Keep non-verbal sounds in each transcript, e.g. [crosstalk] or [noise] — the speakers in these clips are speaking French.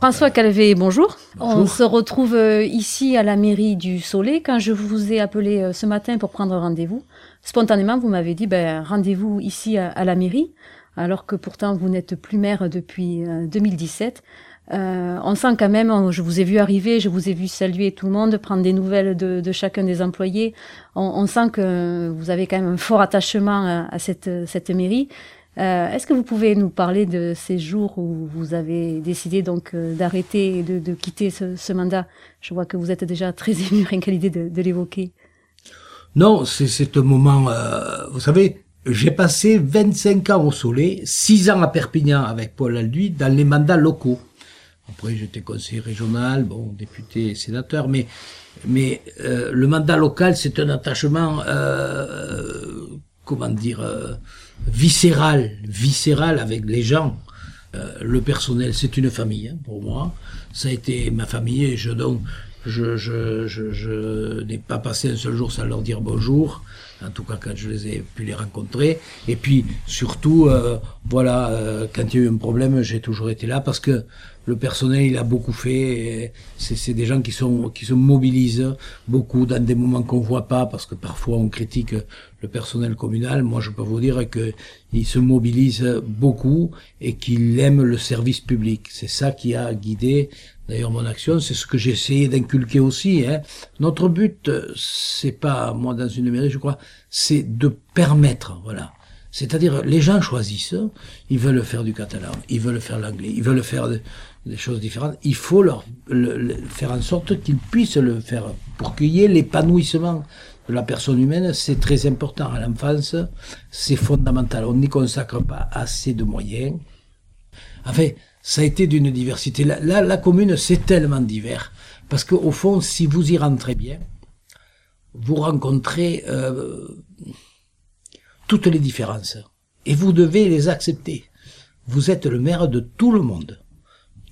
François Calvé, bonjour. On se retrouve euh, ici à la mairie du Soleil. Quand je vous ai appelé euh, ce matin pour prendre rendez-vous, spontanément, vous m'avez dit ben, rendez-vous ici à, la mairie, alors que pourtant vous n'êtes plus maire depuis 2017. Euh, on sent quand même, je vous ai vu arriver, je vous ai vu saluer tout le monde, prendre des nouvelles de, chacun des employés. On, sent que vous avez quand même un fort attachement à, cette, cette mairie. Euh, est-ce que vous pouvez nous parler de ces jours où vous avez décidé donc euh, d'arrêter et de, quitter ce, mandat? Je vois que vous êtes déjà très [laughs] ému rien qu'à l'idée de, l'évoquer. Non, c'est un moment. Euh, vous savez, j'ai passé 25 ans au Soleil, 6 ans à Perpignan avec Paul Alduy dans les mandats locaux. Après, j'étais conseiller régional, bon, député, sénateur, mais mais le mandat local, c'est un attachement, comment dire viscéral, viscéral avec les gens. Euh, le personnel, c'est une famille hein, pour moi. Ça a été ma famille et je donc je, je, je, je n'ai pas passé un seul jour sans leur dire bonjour. En tout cas, quand je les ai pu les rencontrer. Et puis, surtout, euh, voilà, euh, quand il y a eu un problème, j'ai toujours été là parce que le personnel, il a beaucoup fait. C'est des gens qui sont qui se mobilisent beaucoup dans des moments qu'on voit pas, parce que parfois on critique le personnel communal. Moi, je peux vous dire que il se mobilise beaucoup et qu'il aime le service public. C'est ça qui a guidé d'ailleurs mon action. C'est ce que j'ai essayé d'inculquer aussi. Hein. Notre but, c'est pas moi dans une mairie, je crois, c'est de permettre, voilà c'est-à-dire, les gens choisissent, ils veulent faire du catalan, ils veulent faire l'anglais, ils veulent faire des choses différentes. Il faut leur faire en sorte qu'ils puissent le faire pour qu'il y ait l'épanouissement de la personne humaine. C'est très important à l'enfance, c'est fondamental. On n'y consacre pas assez de moyens. Enfin, ça a été d'une diversité. Là, la commune, c'est tellement divers. Parce qu'au fond, si vous y rentrez bien, vous rencontrez... Euh, toutes les différences. Et vous devez les accepter. Vous êtes le maire de tout le monde.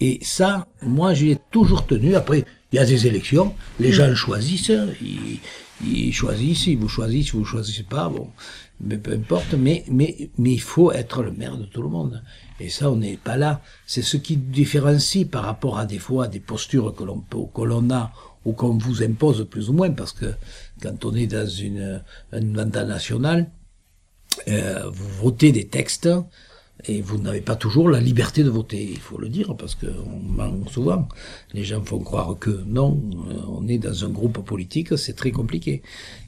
Et ça, moi, j'ai toujours tenu. Après, il y a des élections, les gens choisissent, ils, choisissent, ils vous choisissent, vous choisissez pas, bon, mais peu importe. Mais, mais, mais il faut être le maire de tout le monde. Et ça, on n'est pas là. C'est ce qui différencie par rapport à des fois des postures que l'on que l'on a ou qu'on vous impose plus ou moins, parce que quand on est dans une, un mandat national, euh, vous votez des textes et vous n'avez pas toujours la liberté de voter, il faut le dire, parce que on souvent. Les gens font croire que non, euh, on est dans un groupe politique, c'est très compliqué.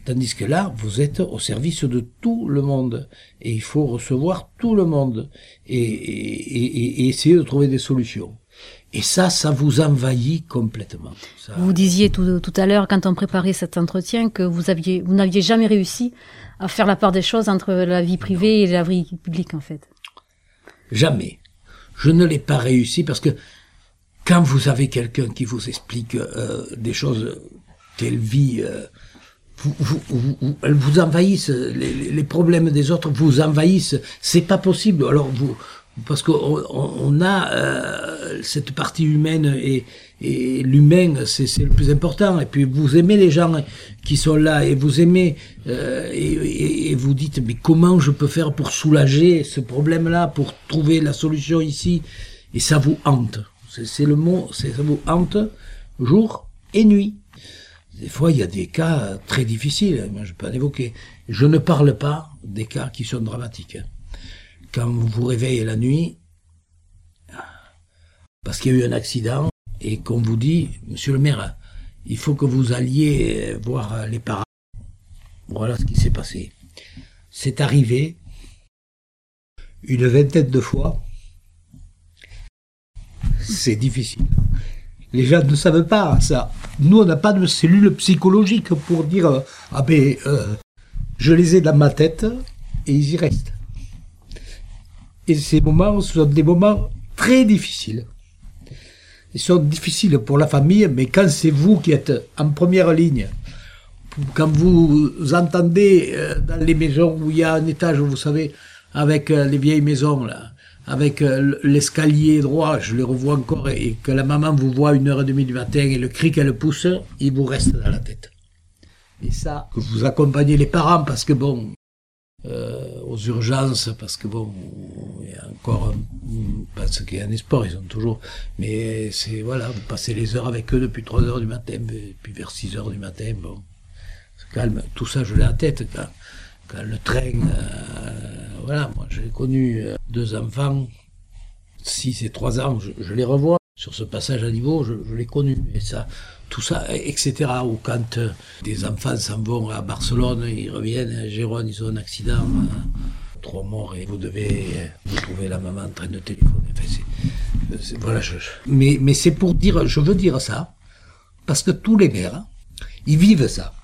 Tandis que là, vous êtes au service de tout le monde, et il faut recevoir tout le monde, et, et, et, essayer de trouver des solutions. Et ça, ça vous envahit complètement. Vous disiez tout, tout à l'heure, quand on préparait cet entretien, que vous aviez, vous n'aviez jamais réussi à faire la part des choses entre la vie privée et la vie publique, en fait. Jamais. Je ne l'ai pas réussi parce que quand vous avez quelqu'un qui vous explique euh, des choses qu'elle vit, euh, vous, vous, vous, envahissent, les, les, problèmes des autres vous envahissent. C'est pas possible. Alors vous, parce qu'on on a euh, cette partie humaine et, l'humain, c'est le plus important. Et puis vous aimez les gens qui sont là et vous aimez euh, et, et, vous dites mais comment je peux faire pour soulager ce problème-là, pour trouver la solution ici? Et ça vous hante. C'est le mot, ça vous hante jour et nuit. Des fois, il y a des cas très difficiles. Moi, je peux en évoquer. Je ne parle pas des cas qui sont dramatiques. Quand vous vous réveillez la nuit, parce qu'il y a eu un accident, et qu'on vous dit, monsieur le maire, il faut que vous alliez voir les parents. Voilà ce qui s'est passé. C'est arrivé une vingtaine de fois. C'est difficile. Les gens ne savent pas ça. Nous, on n'a pas de cellule psychologique pour dire ah ben euh, je les ai dans ma tête et ils y restent. Et ces moments sont des moments très difficiles. Ils sont difficiles pour la famille, mais quand c'est vous qui êtes en première ligne, quand vous entendez euh, dans les maisons où il y a un étage, vous savez, avec euh, les vieilles maisons, là, avec euh, l'escalier droit, je les revois encore, et que la maman vous voit une heure et demie du matin et le cri qu'elle pousse, il vous reste dans la tête. Et ça, que vous accompagnez les parents parce que bon, euh, aux urgences, parce que bon, il y a encore, parce qu'il y a un espoir, ils ont toujours, mais c'est, voilà, vous passez les heures avec eux depuis 3 heures du matin, puis vers 6 heures du matin, bon, c'est calme, tout ça je l'ai en tête, quand, quand le train, euh, voilà, moi j'ai connu euh, deux enfants, 6 et 3 ans, je, les revois. Sur ce passage à niveau, je, je l'ai connu. Et ça, tout ça, etc. Ou quand euh, des enfants s'en vont à Barcelone, ils reviennent, à Gérone, ils ont un accident, euh, trois morts, et vous devez vous trouver la maman en train de téléphoner. Voilà, je, mais, mais c'est pour dire, je veux dire ça, parce que tous les maires, ils vivent ça.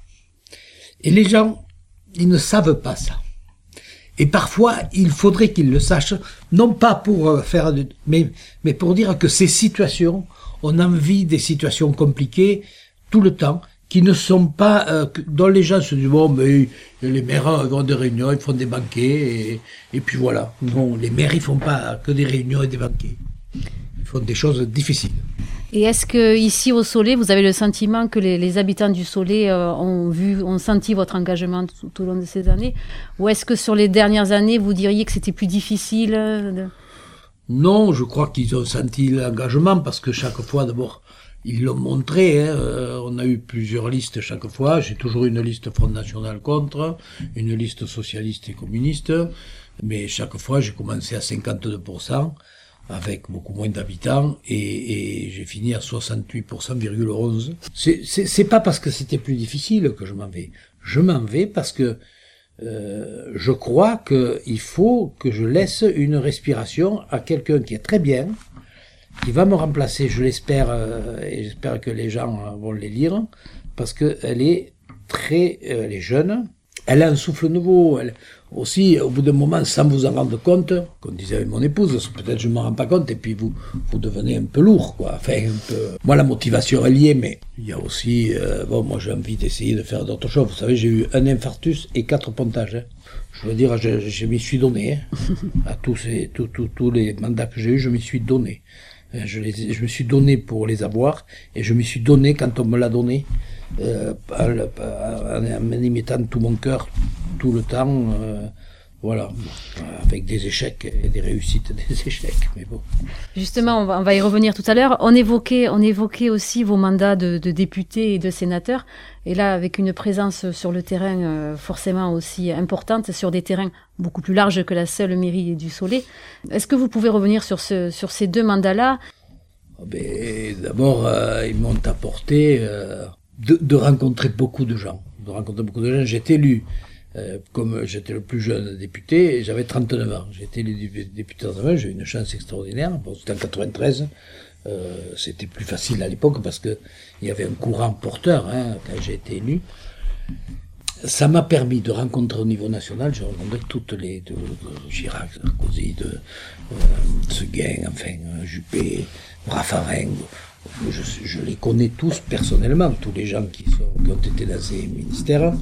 Et les gens, ils ne savent pas ça. Et parfois, il faudrait qu'ils le sachent, non pas pour euh, faire, mais, mais pour dire que ces situations, on en vit des situations compliquées tout le temps, qui ne sont pas, euh, dont les gens se disent, bon, mais les maires vont des réunions, ils font des banquets, et, et puis voilà. Non, les maires, ils font pas que des réunions et des banquets. Ils font des choses difficiles. Et est-ce que ici au Soleil, vous avez le sentiment que les, habitants du Soleil euh, ont vu, ont senti votre engagement tout, au long de ces années, ou est-ce que sur les dernières années, vous diriez que c'était plus difficile euh, Non, je crois qu'ils ont senti l'engagement parce que chaque fois, d'abord, ils l'ont montré. Hein, euh, on a eu plusieurs listes chaque fois. J'ai toujours une liste Front National contre, une liste socialiste et communiste, mais chaque fois, j'ai commencé à 52% avec beaucoup moins d'habitants et, et j'ai fini à 68,11%. C'est pas parce que c'était plus difficile que je m'en vais. Je m'en vais parce que euh, je crois qu'il faut que je laisse une respiration à quelqu'un qui est très bien, qui va me remplacer, je l'espère, euh, et j'espère que les gens vont les lire, parce qu'elle est très, euh, elle est jeune, elle a un souffle nouveau. Elle, aussi, au bout d'un moment, sans vous en rendre compte, comme disait avec mon épouse, peut-être je ne m'en rends pas compte, et puis vous, vous devenez un peu lourd, quoi. Enfin, un peu... Moi, la motivation est liée, mais il y a aussi, euh, bon, moi j'ai envie d'essayer de faire d'autres choses. Vous savez, j'ai eu un infarctus et quatre pontages. Hein. Je veux dire, je, je m'y suis donné. Hein. [laughs] À tous, ces, tous, tous les mandats que j'ai eus, je m'y suis donné. Euh, je, les, je me suis donné pour les avoir, et je m'y suis donné quand on me l'a donné euh, en, y mettant tout mon cœur tout le temps. Euh, voilà, avec des échecs et des réussites, [laughs] des échecs. Mais bon. Justement, on va, on va y revenir tout à l'heure. On évoquait, on évoquait aussi vos mandats de, de députés et de sénateurs. Et là, avec une présence sur le terrain euh, forcément aussi importante, sur des terrains beaucoup plus larges que la seule mairie du Soleil. Est-ce que vous pouvez revenir sur, ce, sur ces deux mandats-là? Oh, ben, D'abord, euh, ils m'ont apporté euh, de, rencontrer beaucoup de gens. De rencontrer beaucoup de gens. J'ai été élu, euh, comme j'étais le plus jeune député, j'avais 39 ans. J'ai été élu député dans j'ai eu une chance extraordinaire. C'était en 93. Euh, c'était plus facile à l'époque parce que il y avait un courant porteur hein, quand j'ai été élu. Ça m'a permis de rencontrer au niveau national, j'ai rencontré toutes les, de, Sarkozy, de euh, Seguin, enfin, Juppé, Raffarin, je, je, les connais tous personnellement, tous les gens qui, sont, qui ont été dans ces ministères,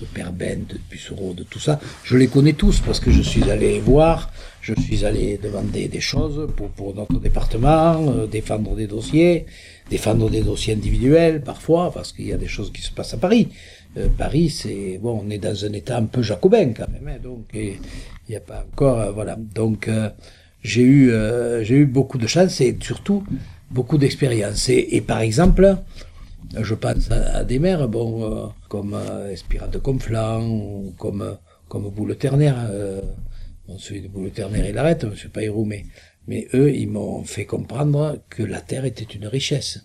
le père Ben, de Bussereau, de tout ça, je les connais tous parce que je suis allé voir, je suis allé demander des choses pour, pour notre département, euh, défendre des dossiers, défendre des dossiers individuels parfois, parce qu'il y a des choses qui se passent à Paris. Euh, Paris, c'est bon, on est dans un état un peu jacobin quand même, hein, donc il n'y a pas encore, euh, voilà. Donc j'ai eu, j'ai eu beaucoup de chance et surtout beaucoup d'expérience. Et, par exemple, je pense à, des maires, bon, euh, comme euh, Conflans, ou comme, euh, comme Boule Terner, euh, bon, celui de Boule Terner, il arrête, M. Payrou, mais, mais eux, ils m'ont fait comprendre que la terre était une richesse.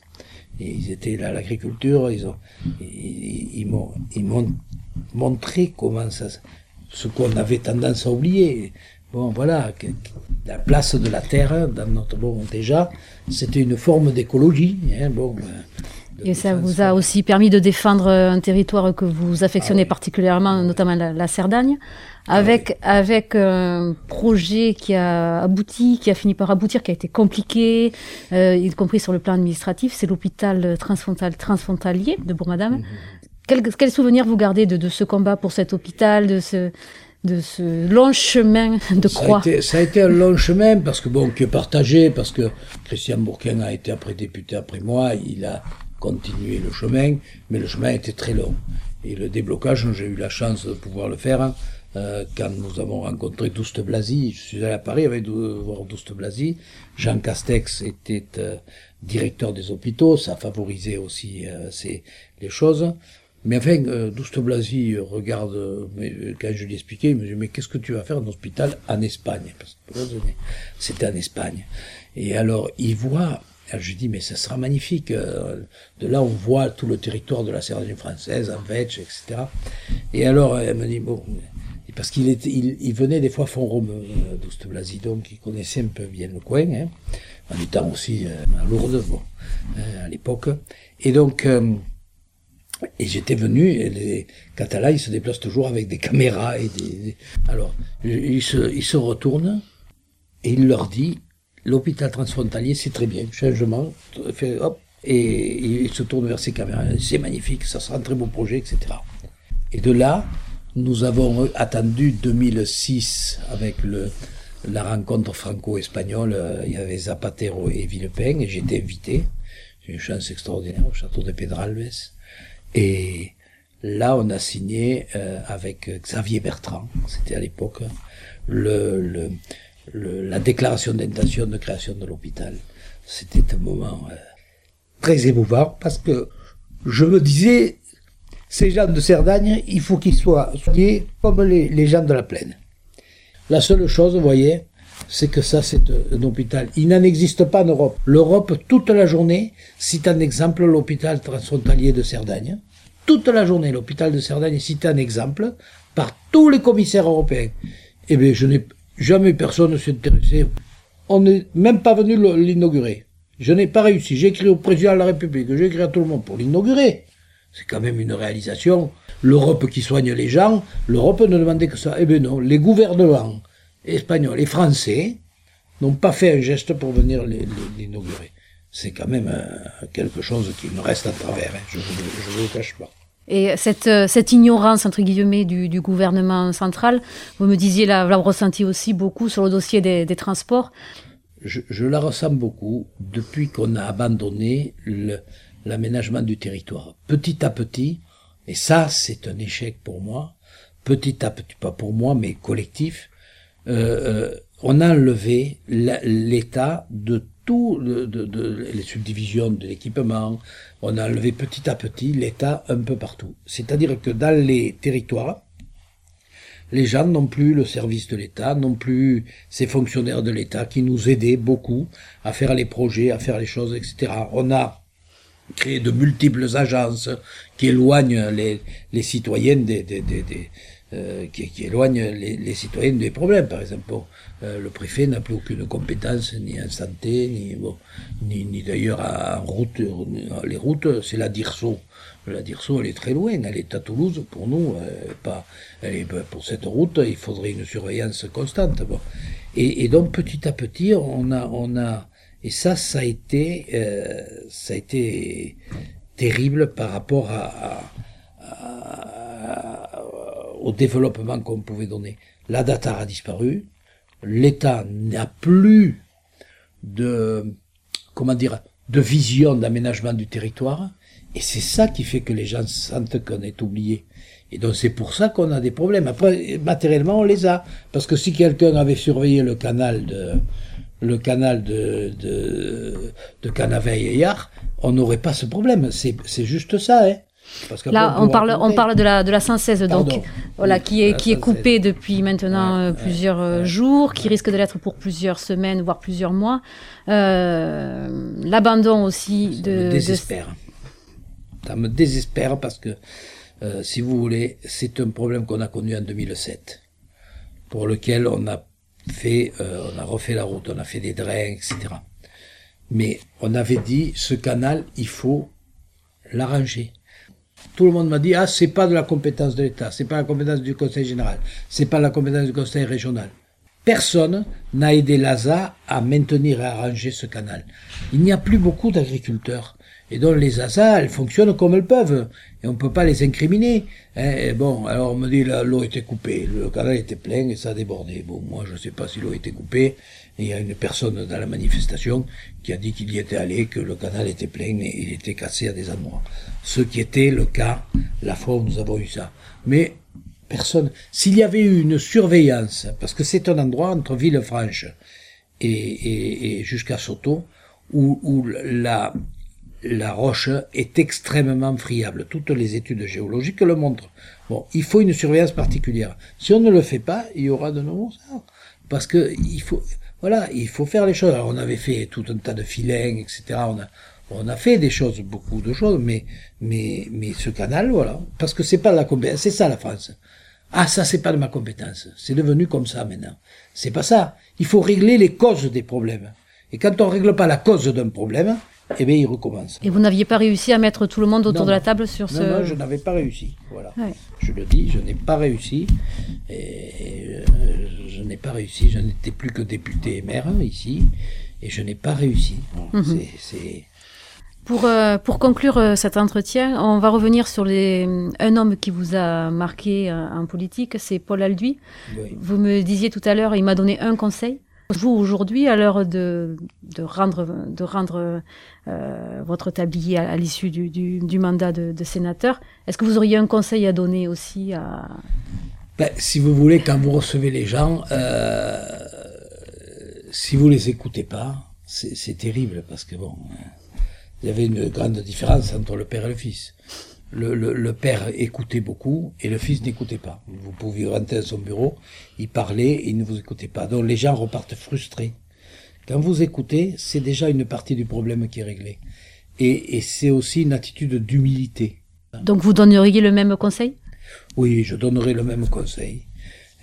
Ils étaient là, l'agriculture, ils ont, ils m'ont montré comment ça, ce qu'on avait tendance à oublier. Bon, voilà, la place de la terre dans notre bon déjà, c'était une forme d'écologie. Hein, bon, Et ça vous a aussi permis de défendre un territoire que vous affectionnez ah particulièrement, notamment la, la Cerdagne, ah avec avec un projet qui a abouti, qui a fini par aboutir, qui a été compliqué, euh, y compris sur le plan administratif. C'est l'hôpital transfrontalier de Bourg-Madame. Mhm. Quel, quel, souvenir vous gardez de, de, ce combat pour cet hôpital, de ce de ce long chemin de croix. Ça a, été, un long chemin parce que bon, qui est partagé, parce que Christian Bourquin a été après député après moi, il a continué le chemin, mais le chemin était très long. Et le déblocage, j'ai eu la chance de pouvoir le faire euh, quand nous avons rencontré Douste Blasi. Je suis allé à Paris avec voir Douste Blasi. Jean Castex était euh, directeur des hôpitaux, ça favorisait aussi euh, ces, les choses. Mais enfin, euh, Douste Blasi regarde, euh, mais, euh, quand je lui expliquais, il me dit, mais qu'est-ce que tu vas faire en hôpital en Espagne? Parce que c'était en Espagne. Et alors, il voit, alors je lui dis, mais ça sera magnifique. Euh, de là, on voit tout le territoire de la Sardaigne française, en Vetch, etc. Et alors, elle me dit, bon, parce qu'il il, il, venait des fois font Rome, Douste Blasi, donc il connaissait un peu bien le coin, hein, en étant aussi à Lourdes, bon, à l'époque. Et donc, et j'étais venu, et les Catalans, ils se déplacent toujours avec des caméras. Alors, il se, il se retourne et il leur dit, l'hôpital transfrontalier, c'est très bien, changement, hop, et il se tourne vers ses caméras, c'est magnifique, ça sera un très beau projet, etc. Et de là, nous avons attendu 2006 avec la rencontre franco-espagnole, euh, il y avait Zapatero et Villepin, et j'étais invité, j'ai une chance extraordinaire au château de Pedralbes, et là, on a signé euh, avec Xavier Bertrand, c'était à l'époque, le, le, la déclaration d'intention de création de l'hôpital. C'était un moment euh, très émouvant parce que je me disais, ces gens de Cerdagne, il faut qu'ils soient soignés comme les, les gens de la plaine. La seule chose, vous voyez, c'est que ça, c'est un hôpital. Il n'en existe pas en Europe. L'Europe, toute la journée, cite un exemple l'hôpital transfrontalier de Cerdagne. Toute la journée, l'hôpital de Cerdagne est cité un exemple par tous les commissaires européens. Eh bien, je n'ai jamais personne s'est intéressé. On n'est même pas venu l'inaugurer. Je n'ai pas réussi. J'ai écrit au président de la République, j'ai écrit à tout le monde pour l'inaugurer. C'est quand même une réalisation. L'Europe qui soigne les gens, l'Europe ne demandait que ça. Eh bien non, les gouvernements espagnols et français n'ont pas fait un geste pour venir l'inaugurer. C'est quand même euh, quelque chose qui me reste à travers, hein. je ne vous, le cache pas. Et cette, euh, cette, ignorance, entre guillemets, du, du, gouvernement central, vous me disiez, l'avoir ressenti aussi beaucoup sur le dossier des, des transports. Je, je, la ressens beaucoup depuis qu'on a abandonné l'aménagement du territoire. Petit à petit, et ça c'est un échec pour moi, petit à petit, pas pour moi, mais collectif, euh, euh, on a enlevé l'État de tout, les subdivisions de l'équipement, on a enlevé petit à petit l'État un peu partout. C'est-à-dire que dans les territoires, les gens n'ont plus le service de l'État, n'ont plus ces fonctionnaires de l'État qui nous aidaient beaucoup à faire les projets, à faire les choses, etc. On a créé de multiples agences qui éloignent les, les citoyens des, des, euh, qui, qui, éloigne les, les, citoyens des problèmes. Par exemple, bon, euh, le préfet n'a plus aucune compétence ni en santé, ni, bon, ni, ni d'ailleurs en route. Les routes, c'est la DIRSO. La DIRSO, elle est très loin, elle est à Toulouse pour nous. Euh, pas, elle est, pour cette route, il faudrait une surveillance constante. Bon. Et, et, donc petit à petit, on a, on a, et ça, ça a été, euh, ça a été terrible par rapport à, à au développement qu'on pouvait donner. La data a disparu, l'État n'a plus de, comment dire, de vision d'aménagement du territoire, et c'est ça qui fait que les gens sentent qu'on est oublié. Et donc c'est pour ça qu'on a des problèmes. Après, matériellement, on les a. Parce que si quelqu'un avait surveillé le canal de, le canal de, de, de hier, on n'aurait pas ce problème. C'est juste ça, hein. Là, on parle, on parle de la, de la 116, donc, voilà, qui est, qui est coupée depuis maintenant euh, plusieurs euh, jours, qui risque de l'être pour plusieurs semaines, voire plusieurs mois. Euh, L'abandon aussi ça de. Me désespère. Ça me désespère parce que, euh, si vous voulez, c'est un problème qu'on a connu en 2007, pour lequel on a fait, on a refait la route, on a fait des drains, etc. Mais on avait dit, ce canal, il faut l'arranger. Tout le monde m'a dit ah c'est pas de la compétence de l'État, c'est pas la compétence du Conseil général, c'est pas la compétence du Conseil régional. Personne n'a aidé l'ASA à maintenir et à arranger ce canal. Il n'y a plus beaucoup d'agriculteurs. Et donc les ASA, elles fonctionnent comme elles peuvent. Et on ne peut pas les incriminer. Hein, bon, alors on me dit l'eau était coupée, le canal était plein et ça a débordé. Bon, moi je ne sais pas si l'eau était coupée. Il y a une personne dans la manifestation qui a dit qu'il y était allé, que le canal était plein et il était cassé à des endroits. Ce qui était le cas la fois où nous avons eu ça. Mais personne. S'il y avait eu une surveillance, parce que c'est un endroit entre Villefranche et, jusqu'à Soto, où, la, la roche est extrêmement friable. Toutes les études géologiques le montrent. Bon, il faut une surveillance particulière. Si on ne le fait pas, il y aura de nouveaux. Parce que il faut, voilà, il faut faire les choses. On avait fait tout un tas de filins, etc. On a, on a fait des choses, beaucoup de choses, mais, mais, mais ce canal, voilà. Parce que c'est pas la compétence, c'est ça la France. Ah, ça, c'est pas de ma compétence. C'est devenu comme ça maintenant. C'est pas ça. Il faut régler les causes des problèmes. Et quand on règle pas la cause d'un problème, eh bien, il recommence. Et vous n'aviez pas réussi à mettre tout le monde autour de la table sur ce... Non, je n'avais pas réussi. Voilà. Je le dis, je n'ai pas réussi. Et euh, je, n'ai pas réussi. Je n'étais plus que député et maire ici. Et je n'ai pas réussi. Mhm. C'est... Pour, euh, pour conclure euh, cet entretien, on va revenir sur les, un homme qui vous a marqué en politique, c'est Paul Alduy. Vous me disiez tout à l'heure, il m'a donné un conseil. Vous, aujourd'hui, à l'heure de, de rendre, de rendre euh, votre tablier à, l'issue du, du, mandat de, sénateur, est-ce que vous auriez un conseil à donner aussi à... Ben, si vous voulez, quand vous recevez les gens, euh, si vous les écoutez pas, c'est terrible parce que bon, il y avait une grande différence entre le père et le fils le, le, père écoutait beaucoup et le fils n'écoutait pas. Vous pouviez rentrer à son bureau, il parlait et il ne vous écoutait pas. Donc les gens repartent frustrés. Quand vous écoutez, c'est déjà une partie du problème qui est réglée. Et, et c'est aussi une attitude d'humilité. Donc vous donneriez le même conseil? Oui, je donnerai le même conseil.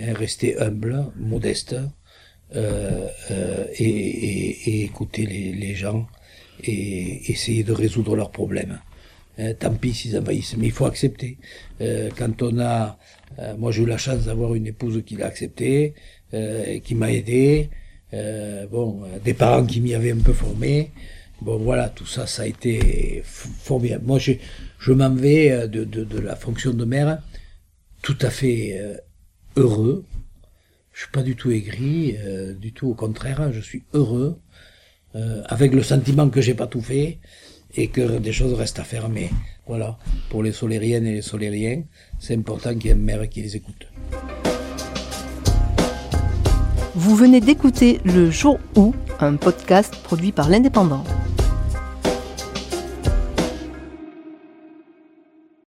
Hein, rester humble, modeste, euh, euh, et, et, et, écouter les, les gens et essayer de résoudre leurs problèmes. Euh, tant pis s'ils envahissent, mais il faut accepter. Euh, quand on a, euh, moi j'ai eu la chance d'avoir une épouse qui l'a accepté, qui m'a aidé, bon, des parents qui m'y avaient un peu formé. Bon voilà, tout ça, ça a été formidable. Moi, je, je m'en vais de, de, la fonction de maire tout à fait heureux. Je suis pas du tout aigri, du tout au contraire, je suis heureux, avec le sentiment que j'ai pas tout fait, et que des choses restent à faire. Voilà, pour les solériennes et les solériens, c'est important qu'il y ait une mère qui les écoute. Vous venez d'écouter Le Jour où, un podcast produit par l'Indépendant.